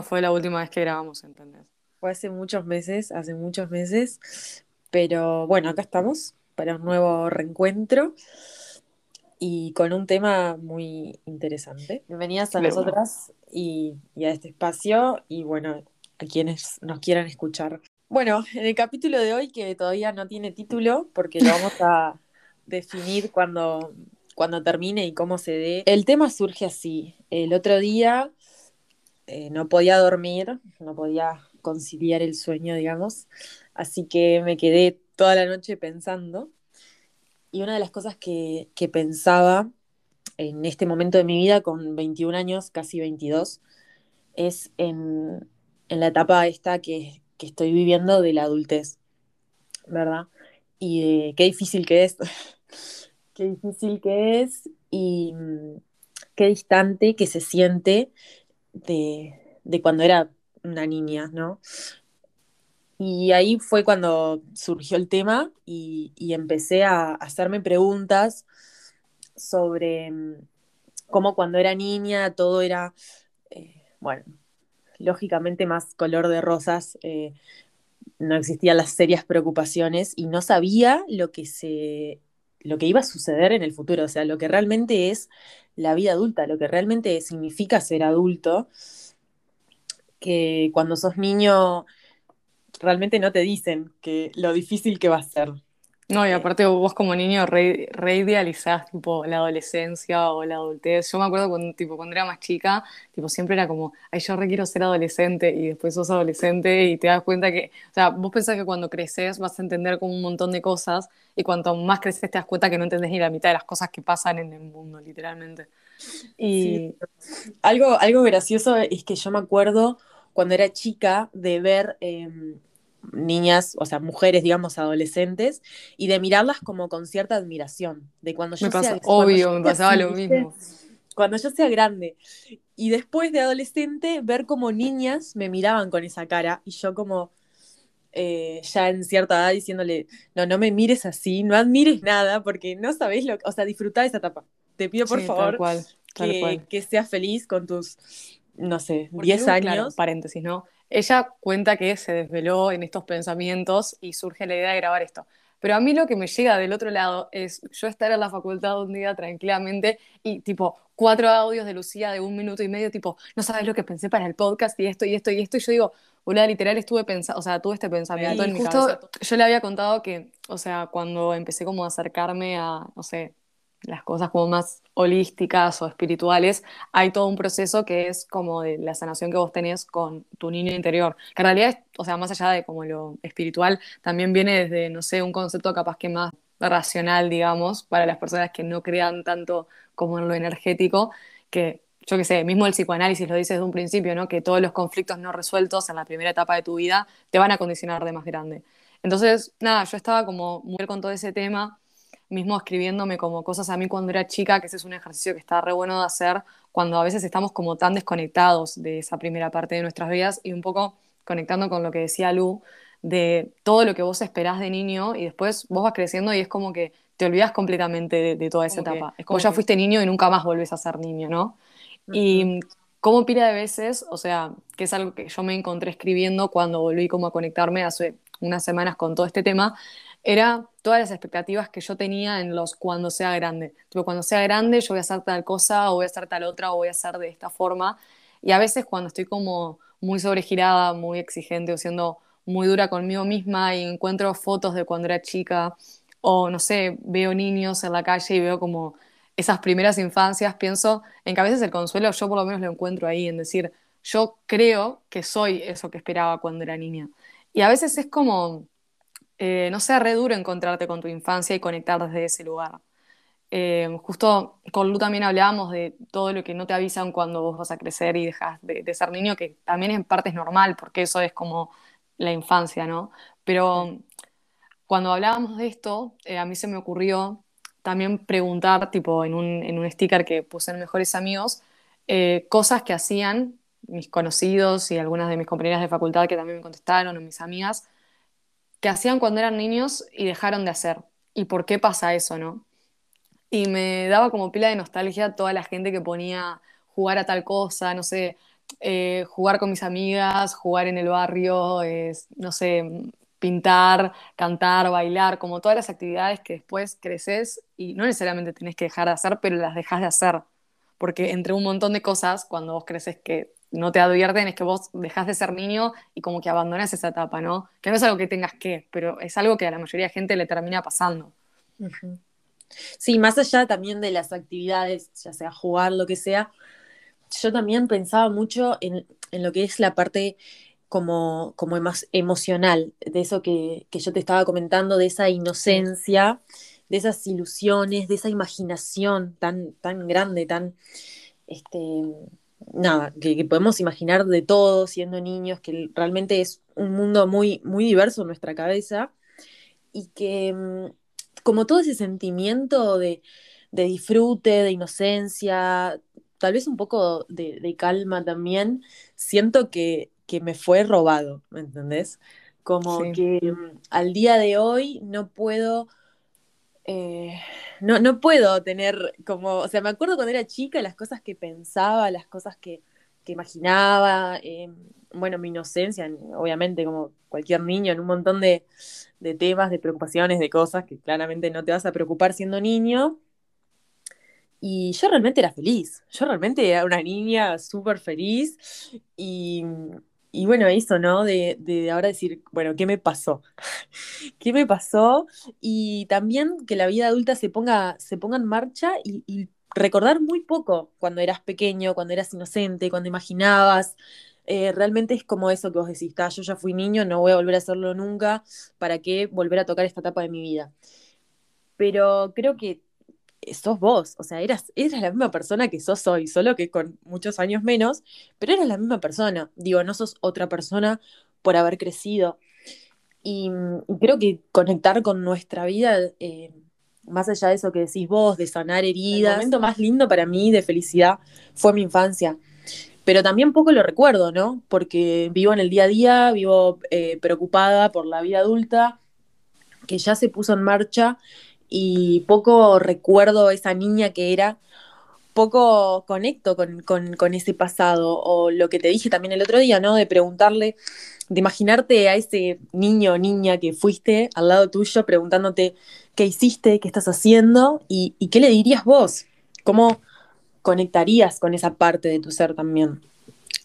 cuándo fue la última vez que grabamos, ¿entendés? Fue hace muchos meses, hace muchos meses. Pero bueno, acá estamos para un nuevo reencuentro y con un tema muy interesante. Bienvenidas a nosotras y, y a este espacio y bueno, a quienes nos quieran escuchar. Bueno, en el capítulo de hoy, que todavía no tiene título, porque lo vamos a definir cuando, cuando termine y cómo se dé, el tema surge así. El otro día eh, no podía dormir, no podía conciliar el sueño, digamos, así que me quedé toda la noche pensando. Y una de las cosas que, que pensaba en este momento de mi vida, con 21 años, casi 22, es en, en la etapa esta que, que, estoy viviendo de la adultez, ¿verdad? Y qué difícil que es, qué difícil que es y mm, qué distante que se siente de, cuando era una niña, ¿no? Y ahí fue cuando surgió el tema y, empecé a hacerme preguntas sobre mm, cómo cuando era niña todo era, eh, bueno, lógicamente más color de rosas, eh, no existían las serias preocupaciones y no sabía lo que se lo que iba a suceder en el futuro, o sea, lo que realmente es la vida adulta, lo que realmente significa ser adulto, que cuando sos niño realmente no te dicen que lo difícil que va a ser. No, y aparte vos como niño re, idealizás tipo la adolescencia o la adultez. Yo me acuerdo cuando, tipo, cuando era más chica, tipo siempre era como, ay, yo re quiero ser adolescente y después sos adolescente y te das cuenta que, o sea, vos pensás que cuando creces vas a entender como un montón de cosas y cuanto más creces te das cuenta que no entendés ni la mitad de las cosas que pasan en el mundo, literalmente. Y algo, algo gracioso es que yo me acuerdo cuando era chica de ver... Em, niñas, o sea, mujeres, digamos, adolescentes, y de mirarlas como con cierta admiración, de cuando yo me sea, obvio, me pasaba lo mismo. Cuando yo sea grande. Y después de adolescente, ver como niñas me miraban con esa cara, y yo como eh, ya en cierta edad diciéndole, no, no me mires así, no admires nada, porque no sabés lo que, o sea, disfrutar esa etapa. Te pido por favor que, que, seas feliz con tus, no sé, 10 años. paréntesis, ¿no? Ella cuenta que se desveló en estos pensamientos y surge la idea de grabar esto. Pero a mí lo que me llega del otro lado es yo estar en la facultad un día tranquilamente y tipo cuatro audios de Lucía de un minuto y medio, tipo, no sabes lo que pensé para el podcast y esto y esto y esto. Y yo digo, una literal estuve pensando, o sea, tuve este pensamiento en mi justo Yo le había contado que, o sea, cuando empecé como a acercarme a, no sé, las cosas como más holísticas o espirituales, hay todo un proceso que es como de la sanación que vos tenés con tu niño interior. Que en realidad, o sea, más allá de como lo espiritual, también viene desde, no sé, un concepto capaz que más racional, digamos, para las personas que no crean tanto como en lo energético, que yo qué sé, mismo el psicoanálisis lo dice desde un principio, ¿no? Que todos los conflictos no resueltos en la primera etapa de tu vida te van a condicionar de más grande. Entonces, nada, yo estaba como muy con todo ese tema mismo escribiéndome como cosas a mí cuando era chica, que ese es un ejercicio que está re bueno de hacer cuando a veces estamos como tan desconectados de esa primera parte de nuestras vidas y un poco conectando con lo que decía Lu, de todo lo que vos esperás de niño y después vos vas creciendo y es como que te olvidas completamente de, toda esa etapa. es como ya fuiste niño y nunca más volvés a ser niño, ¿no? Y como pila de veces, o sea, que es algo que yo me encontré escribiendo cuando volví como a conectarme hace unas semanas con todo este tema, era todas las expectativas que yo tenía en los cuando sea grande. Tipo, cuando sea grande yo voy a hacer tal cosa o voy a hacer tal otra o voy a hacer de esta forma. Y a veces cuando estoy como muy sobregirada, muy exigente o siendo muy dura conmigo misma y encuentro fotos de cuando era chica o no sé, veo niños en la calle y veo como esas primeras infancias, pienso en que a veces el consuelo yo por lo menos lo encuentro ahí, en decir, yo creo que soy eso que esperaba cuando era niña. Y a veces es como eh, no sea re duro encontrarte con tu infancia y conectar desde ese lugar. Eh, justo con Lu también hablábamos de todo lo que no te avisan cuando vos vas a crecer y dejas de, ser niño, que también en parte es normal, porque eso es como la infancia, ¿no? Pero cuando hablábamos de esto, eh, a mí se me ocurrió también preguntar, tipo en un, en un sticker que puse en Mejores Amigos, cosas que hacían mis conocidos y algunas de mis compañeras de facultad que también me contestaron, o mis amigas, que hacían cuando eran niños y dejaron de hacer. ¿Y por qué pasa eso, no? Y me daba como pila de nostalgia toda la gente que ponía jugar a tal cosa, no sé, eh, jugar con mis amigas, jugar en el barrio, no sé, pintar, cantar, bailar, como todas las actividades que después creces y no necesariamente tenés que dejar de hacer, pero las dejas de hacer. Porque entre un montón de cosas, cuando vos creces que no te advierten, es que vos dejas de ser niño y como que abandonas esa etapa, ¿no? Que no es algo que tengas que, pero es algo que a la mayoría de gente le termina pasando. Sí, más allá también de las actividades, ya sea jugar, lo que sea, yo también pensaba mucho en, lo que es la parte como, como emocional, de eso que, yo te estaba comentando, de esa inocencia, de esas ilusiones, de esa imaginación tan, tan grande, tan, este, nada, que, podemos imaginar de todo siendo niños, que realmente es un mundo muy, muy diverso en nuestra cabeza, y que mm, como todo ese sentimiento de, de disfrute, de inocencia, tal vez un poco de, calma también, siento que, me fue robado, ¿me entendés? Como que mm, al día de hoy no puedo, eh, no, no puedo tener como, o sea, me acuerdo cuando era chica las cosas que pensaba, las cosas que, imaginaba, eh, bueno, mi inocencia, obviamente como cualquier niño, en un montón de, de temas, de preocupaciones, de cosas que claramente no te vas a preocupar siendo niño. Y yo realmente era feliz, yo realmente era una niña súper feliz y, bueno, eso, ¿no? De, de, ahora decir, bueno, ¿qué me pasó? ¿Qué me pasó? Y también que la vida adulta se ponga, se ponga en marcha y, recordar muy poco cuando eras pequeño, cuando eras inocente, cuando imaginabas. Eh, realmente es como eso que vos decís, yo ya fui niño, no voy a volver a hacerlo nunca, ¿para qué volver a tocar esta etapa de mi vida? Pero creo que sos vos, o sea, eras, eras la misma persona que sos hoy, solo que con muchos años menos, pero eras la misma persona. Digo, no sos otra persona por haber crecido. Y, creo que conectar con nuestra vida, eh, más allá de eso que decís vos, de sanar heridas, el momento más lindo para mí de felicidad fue mi infancia. Pero también poco lo recuerdo, ¿no? Porque vivo en el día a día, vivo eh, preocupada por la vida adulta, que ya se puso en marcha y poco recuerdo esa niña que era, poco conecto con, ese pasado, o lo que te dije también el otro día, ¿no? De preguntarle, de imaginarte a ese niño o niña que fuiste al lado tuyo preguntándote qué hiciste, qué estás haciendo y, qué le dirías vos, cómo conectarías con esa parte de tu ser también.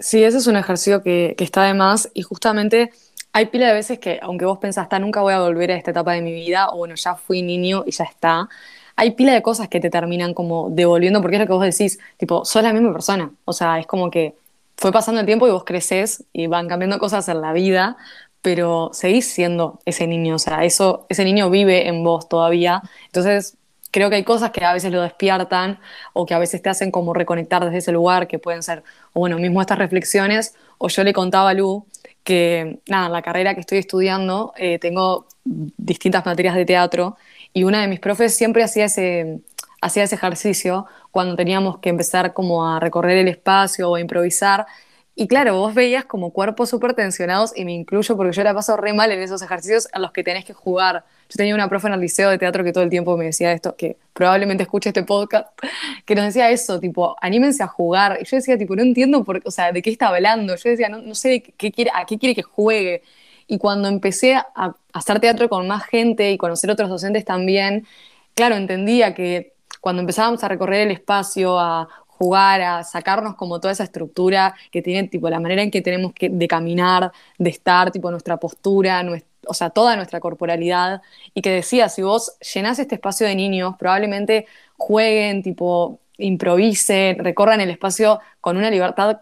Sí, ese es un ejercicio que, que está de más y justamente hay pila de veces que, aunque vos pensás, nunca voy a volver a esta etapa de mi vida, o bueno, ya fui niño y ya está, hay pila de cosas que te terminan como devolviendo, porque es lo que vos decís, tipo, sos la misma persona. O sea, es como que fue pasando el tiempo y vos creces y van cambiando cosas en la vida, pero seguís siendo ese niño, o sea, eso, ese niño vive en vos todavía. Entonces, creo que hay cosas que a veces lo despiertan o que a veces te hacen como reconectar desde ese lugar, que pueden ser, o bueno, mismo estas reflexiones, o yo le contaba a Lu que, nada, la carrera que estoy estudiando eh, tengo distintas materias de teatro y una de mis profes siempre hacía ese, hacía ese ejercicio cuando teníamos que empezar como a recorrer el espacio o a improvisar y claro, vos veías como cuerpos súper tensionados, y me incluyo porque yo la paso re mal en esos ejercicios a los que tenés que jugar. Yo tenía una profe en el liceo de teatro que todo el tiempo me decía esto, que probablemente escuche este podcast, que nos decía eso, tipo, anímense a jugar. Y yo decía, tipo, no entiendo por, o sea, de qué está hablando. Yo decía, no, sé qué quiere, a qué quiere que juegue. Y cuando empecé a hacer teatro con más gente y conocer otros docentes también, claro, entendía que cuando empezábamos a recorrer el espacio, a jugar, a sacarnos como toda esa estructura que tiene, tipo, la manera en que tenemos que, de caminar, de estar, tipo, nuestra postura, o sea, toda nuestra corporalidad, y que decía, si vos llenás este espacio de niños, probablemente jueguen, tipo, improvisen, recorran el espacio con una libertad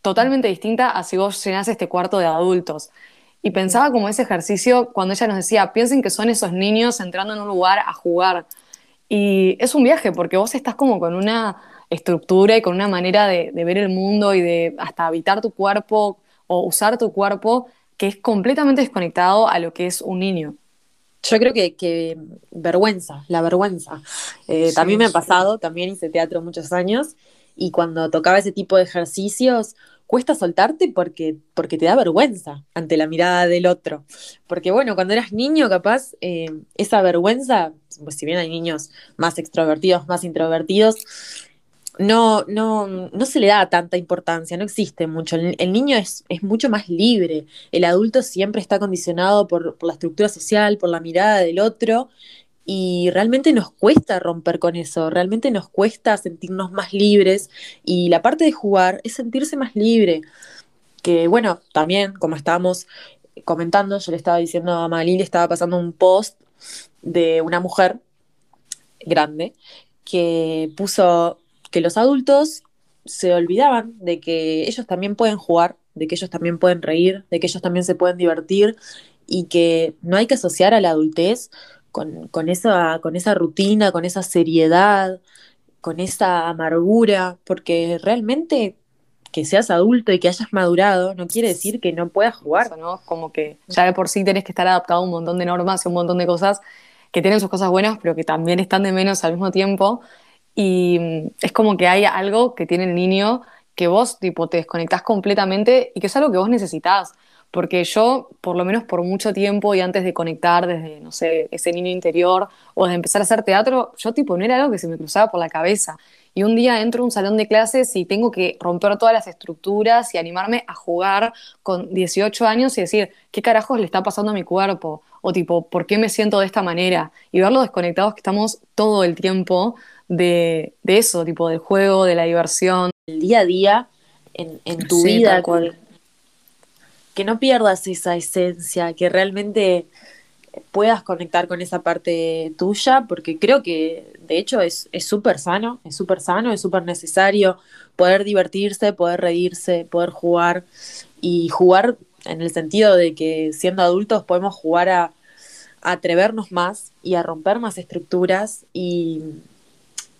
totalmente distinta a si vos llenás este cuarto de adultos. Y pensaba como ese ejercicio cuando ella nos decía, piensen que son esos niños entrando en un lugar a jugar. Y es un viaje porque vos estás como con una estructura y con una manera de, ver el mundo y de hasta habitar tu cuerpo o usar tu cuerpo que es completamente desconectado a lo que es un niño. Yo creo que, vergüenza, la vergüenza. Eh, también me ha pasado, también hice teatro muchos años y cuando tocaba ese tipo de ejercicios cuesta soltarte porque, porque te da vergüenza ante la mirada del otro. Porque bueno, cuando eras niño capaz eh, esa vergüenza, pues si bien hay niños más extrovertidos, más introvertidos, no, no, no se le da tanta importancia, no existe mucho. El, niño es, es, mucho más libre. El adulto siempre está condicionado por, por, la estructura social, por la mirada del otro, y realmente nos cuesta romper con eso, realmente nos cuesta sentirnos más libres, y la parte de jugar es sentirse más libre. Que bueno, también, como estábamos comentando, yo le estaba diciendo a Malí, le estaba pasando un post de una mujer grande que puso que los adultos se olvidaban de que ellos también pueden jugar, de que ellos también pueden reír, de que ellos también se pueden divertir y que no hay que asociar a la adultez con, esa rutina, con esa seriedad, con esa amargura, porque realmente que seas adulto y que hayas madurado no quiere decir que no puedas jugar. ¿no? Como que ya de por sí tenés que estar adaptado a un montón de normas y un montón de cosas que tienen sus cosas buenas, pero que también están de menos al mismo tiempo. Y mm, es como que hay algo que tiene el niño que vos tipo, te desconectás completamente y que es algo que vos necesitas. Porque yo, por lo menos por mucho tiempo y antes de conectar desde, no sé, ese niño interior o de empezar a hacer teatro, yo tipo no era algo que se me cruzaba por la cabeza. Y un día entro a un salón de clases y tengo que romper todas las estructuras y animarme a jugar con 18 años y decir, ¿qué carajos le está pasando a mi cuerpo? O tipo, ¿por qué me siento de esta manera? Y ver lo desconectados que estamos todo el tiempo de, de eso, tipo del juego, de la diversión. El día a día en, en tu Sí, vida, cual. que, no pierdas esa esencia, que realmente puedas conectar con esa parte tuya, porque creo que de hecho es es súper sano, es súper sano, es súper necesario poder divertirse, poder reírse, poder jugar y jugar en el sentido de que siendo adultos podemos jugar a, a atrevernos más y a romper más estructuras y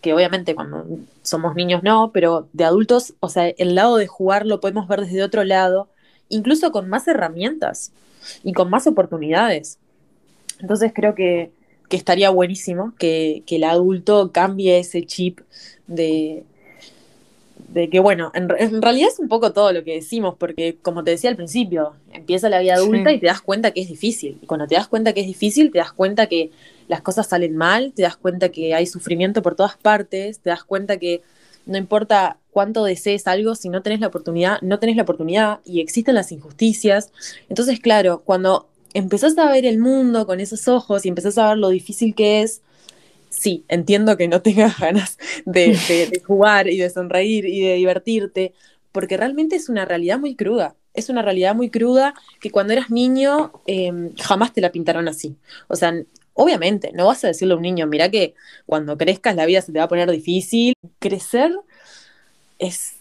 que obviamente cuando somos niños no, pero de adultos, o sea, el lado de jugar lo podemos ver desde otro lado, incluso con más herramientas y con más oportunidades. Entonces creo que, que estaría buenísimo que, que, el adulto cambie ese chip de, de que, bueno, en, en, realidad es un poco todo lo que decimos, porque como te decía al principio, empieza la vida adulta Sí. y te das cuenta que es difícil. Y cuando te das cuenta que es difícil, te das cuenta que las cosas salen mal, te das cuenta que hay sufrimiento por todas partes, te das cuenta que no importa cuánto desees algo, si no tenés la oportunidad, no tenés la oportunidad y existen las injusticias. Entonces, claro, cuando empezás a ver el mundo con esos ojos y empezás a ver lo difícil que es, sí, entiendo que no tengas ganas de, jugar y de sonreír y de divertirte, porque realmente es una realidad muy cruda. Es una realidad muy cruda que cuando eras niño eh, jamás te la pintaron así. O sea, obviamente, no vas a decirle a un niño, mira que cuando crezcas la vida se te va a poner difícil. Crecer es...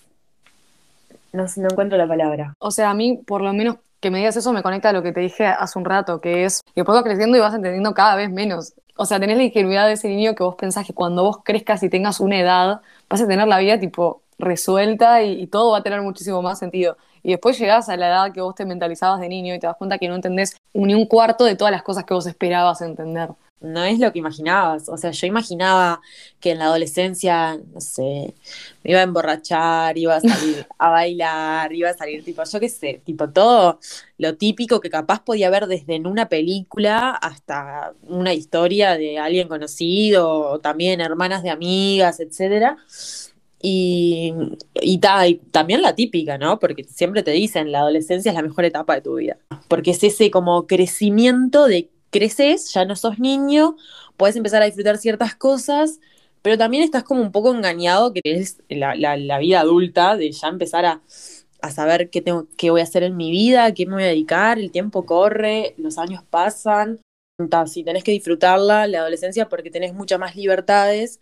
No, no encuentro la palabra. O sea, a mí, por lo menos que me digas eso, me conecta a lo que te dije hace un rato, que es que después vas creciendo y vas entendiendo cada vez menos. O sea, tenés la ingenuidad de ese niño que vos pensás que cuando vos crezcas y tengas una edad, vas a tener la vida tipo resuelta y, todo va a tener muchísimo más sentido. Y después llegás a la edad que vos te mentalizabas de niño y te das cuenta que no entendés ni un cuarto de todas las cosas que vos esperabas entender. No es lo que imaginabas. O sea, yo imaginaba que en la adolescencia, no sé, me iba a emborrachar, iba a salir a bailar, iba a salir tipo, yo qué sé, tipo todo lo típico que capaz podía ver desde en una película hasta una historia de alguien conocido, o también hermanas de amigas, etcétera. Y, y, ta, y, también la típica, ¿no? Porque siempre te dicen, la adolescencia es la mejor etapa de tu vida. Porque es ese como crecimiento de creces, ya no sos niño, puedes empezar a disfrutar ciertas cosas, pero también estás como un poco engañado, que es la, la, la vida adulta, de ya empezar a, a saber qué, tengo, qué voy a hacer en mi vida, qué me voy a dedicar, el tiempo corre, los años pasan, ta, sí, tenés que disfrutarla, la adolescencia, porque tenés muchas más libertades,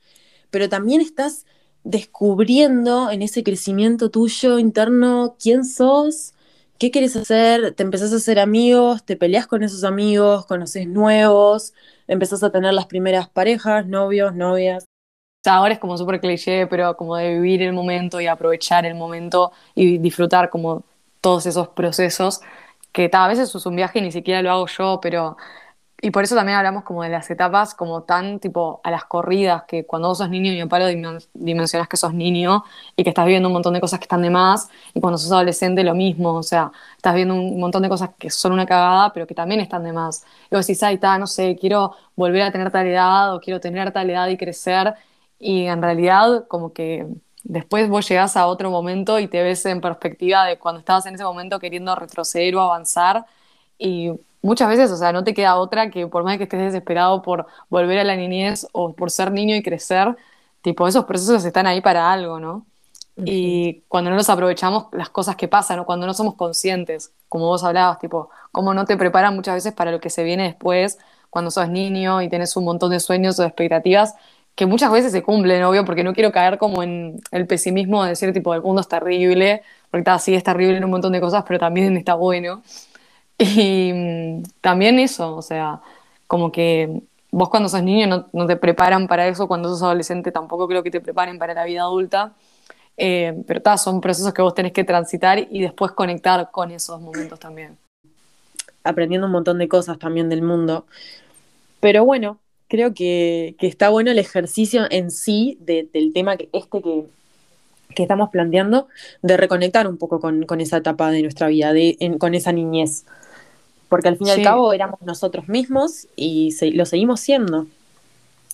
pero también estás descubriendo en ese crecimiento tuyo interno quién sos, qué quieres hacer, te empezás a hacer amigos, te peleas con esos amigos, conoces nuevos, empezás a tener las primeras parejas, novios, novias. O sea, ahora es como súper cliché, pero como de vivir el momento y aprovechar el momento y disfrutar como todos esos procesos, que a veces es un viaje y ni siquiera lo hago yo, pero y por eso también hablamos como de las etapas como tan tipo a las corridas, que cuando vos sos niño y en palo dimensionas que sos niño y que estás viendo un montón de cosas que están de más, y cuando sos adolescente lo mismo, o sea, estás viendo un montón de cosas que son una cagada, pero que también están de más. Y vos decís, ay, está, no sé, quiero volver a tener tal edad o quiero tener tal edad y crecer, y en realidad como que después vos llegás a otro momento y te ves en perspectiva de cuando estabas en ese momento queriendo retroceder o avanzar y muchas veces, o sea, no te queda otra que por más que estés desesperado por volver a la niñez o por ser niño y crecer, tipo, esos procesos están ahí para algo, ¿no? Y cuando no los aprovechamos, las cosas que pasan, o cuando no somos conscientes, como vos hablabas, tipo, cómo no te preparan muchas veces para lo que se viene después, cuando sos niño y tienes un montón de sueños o de expectativas, que muchas veces se cumplen, obvio, porque no quiero caer como en el pesimismo de decir, tipo, el mundo es terrible, porque está, sí es terrible en un montón de cosas, pero también está bueno. Y mm, también eso, o sea, como que vos cuando sos niño no, te preparan para eso, cuando sos adolescente tampoco creo que te preparen para la vida adulta. Eh, pero ta, son procesos que vos tenés que transitar y después conectar con esos momentos también. Aprendiendo un montón de cosas también del mundo. Pero bueno, creo que, está bueno el ejercicio en sí del tema que este que, estamos planteando, de reconectar un poco con, esa etapa de nuestra vida, de, con esa niñez. Porque al fin y al cabo éramos nosotros mismos y lo seguimos siendo.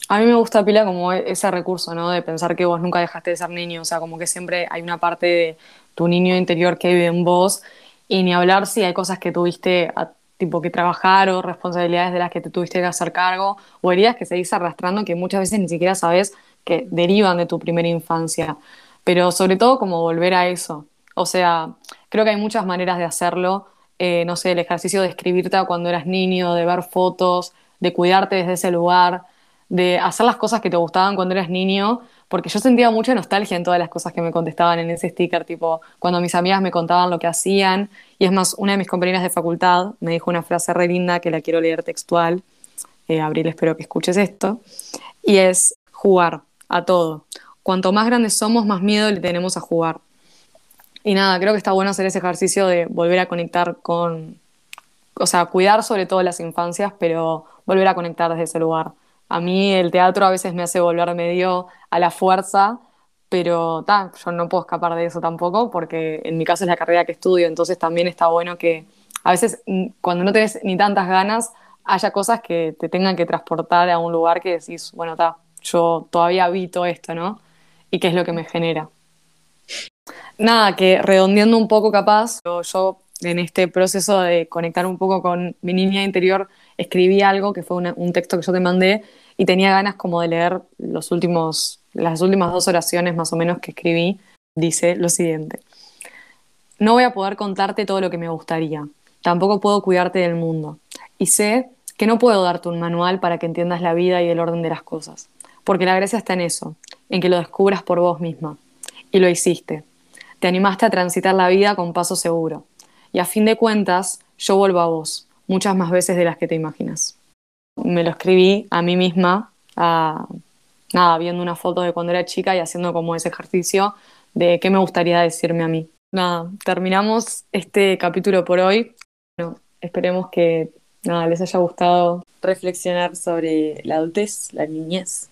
A mí me gusta pila como e-, ese recurso, ¿no? De pensar que vos nunca dejaste de ser niño, o sea, como que siempre hay una parte de tu niño interior que vive en vos y ni hablar si hay cosas que tuviste tipo que trabajar o responsabilidades de las que te tuviste que hacer cargo o heridas que seguís arrastrando que muchas veces ni siquiera sabes que derivan de tu primera infancia. Pero sobre todo como volver a eso. O sea, creo que hay muchas maneras de hacerlo. Eh, no sé, el ejercicio de escribirte cuando eras niño, de ver fotos, de cuidarte desde ese lugar de hacer las cosas que te gustaban cuando eras niño, porque yo sentía mucha nostalgia en todas las cosas que me contestaban en ese sticker, tipo cuando mis amigas me contaban lo que hacían, y es más, una de mis compañeras de facultad me dijo una frase re linda que la quiero leer textual, eh, Abril, espero que escuches esto, y es jugar a todo. Cuanto más grandes somos, más miedo le tenemos a jugar. Y nada, creo que está bueno hacer ese ejercicio de volver a conectar con, o sea, cuidar sobre todo las infancias, pero volver a conectar desde ese lugar a mí el teatro a veces me hace volver medio a la fuerza, pero ta, yo no puedo escapar de eso tampoco, porque en mi caso es la carrera que estudio, entonces también está bueno que a veces mm, cuando no tenés ni tantas ganas, haya cosas que te tengan que transportar a un lugar que decís, bueno, ta, yo todavía habito esto, ¿no? Y qué es lo que me genera. Nada, que redondeando un poco capaz, yo, en este proceso de conectar un poco con mi niña interior, escribí algo que fue un texto que yo te mandé y tenía ganas como de leer los últimos, las últimas dos oraciones más o menos que escribí. Dice lo siguiente. No voy a poder contarte todo lo que me gustaría. Tampoco puedo cuidarte del mundo. Y sé que no puedo darte un manual para que entiendas la vida y el orden de las cosas. Porque la gracia está en eso, en que lo descubras por vos misma. Y lo hiciste. Te animaste a transitar la vida con paso seguro. Y a fin de cuentas, yo vuelvo a vos, muchas más veces de las que te imaginas. Me lo escribí a mí misma, nada, viendo una foto de cuando era chica y haciendo como ese ejercicio de qué me gustaría decirme a mí. Nada, terminamos este capítulo por hoy. Esperemos que nada, les haya gustado reflexionar sobre la adultez, la niñez.